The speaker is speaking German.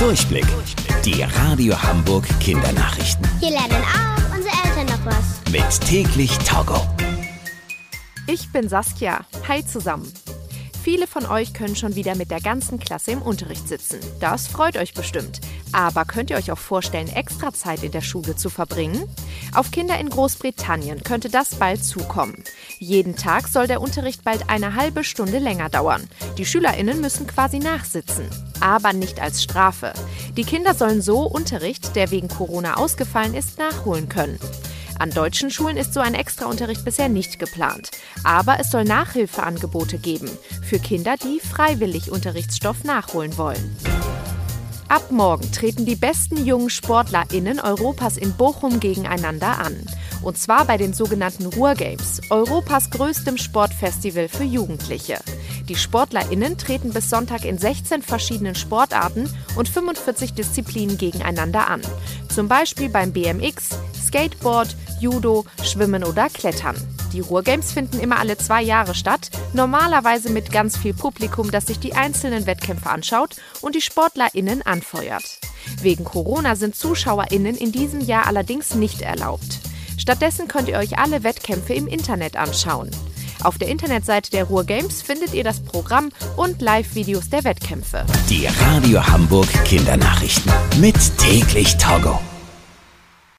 Durchblick. Die Radio Hamburg Kindernachrichten. Hier lernen auch unsere Eltern noch was. Mit täglich Togo. Ich bin Saskia. Hi zusammen. Viele von euch können schon wieder mit der ganzen Klasse im Unterricht sitzen. Das freut euch bestimmt. Aber könnt ihr euch auch vorstellen, extra Zeit in der Schule zu verbringen? Auf Kinder in Großbritannien könnte das bald zukommen. Jeden Tag soll der Unterricht bald eine halbe Stunde länger dauern. Die SchülerInnen müssen quasi nachsitzen. Aber nicht als Strafe. Die Kinder sollen so Unterricht, der wegen Corona ausgefallen ist, nachholen können. An deutschen Schulen ist so ein Extraunterricht bisher nicht geplant. Aber es soll Nachhilfeangebote geben für Kinder, die freiwillig Unterrichtsstoff nachholen wollen. Ab morgen treten die besten jungen SportlerInnen Europas in Bochum gegeneinander an. Und zwar bei den sogenannten Ruhrgames, Europas größtem Sportfestival für Jugendliche. Die SportlerInnen treten bis Sonntag in 16 verschiedenen Sportarten und 45 Disziplinen gegeneinander an. Zum Beispiel beim BMX, Skateboard, Judo, Schwimmen oder Klettern. Die Ruhrgames finden immer alle zwei Jahre statt, normalerweise mit ganz viel Publikum, das sich die einzelnen Wettkämpfe anschaut und die SportlerInnen anfeuert. Wegen Corona sind ZuschauerInnen in diesem Jahr allerdings nicht erlaubt. Stattdessen könnt ihr euch alle Wettkämpfe im Internet anschauen. Auf der Internetseite der Ruhrgames findet ihr das Programm und Live-Videos der Wettkämpfe. Die Radio Hamburg Kindernachrichten. Mit täglich Togo.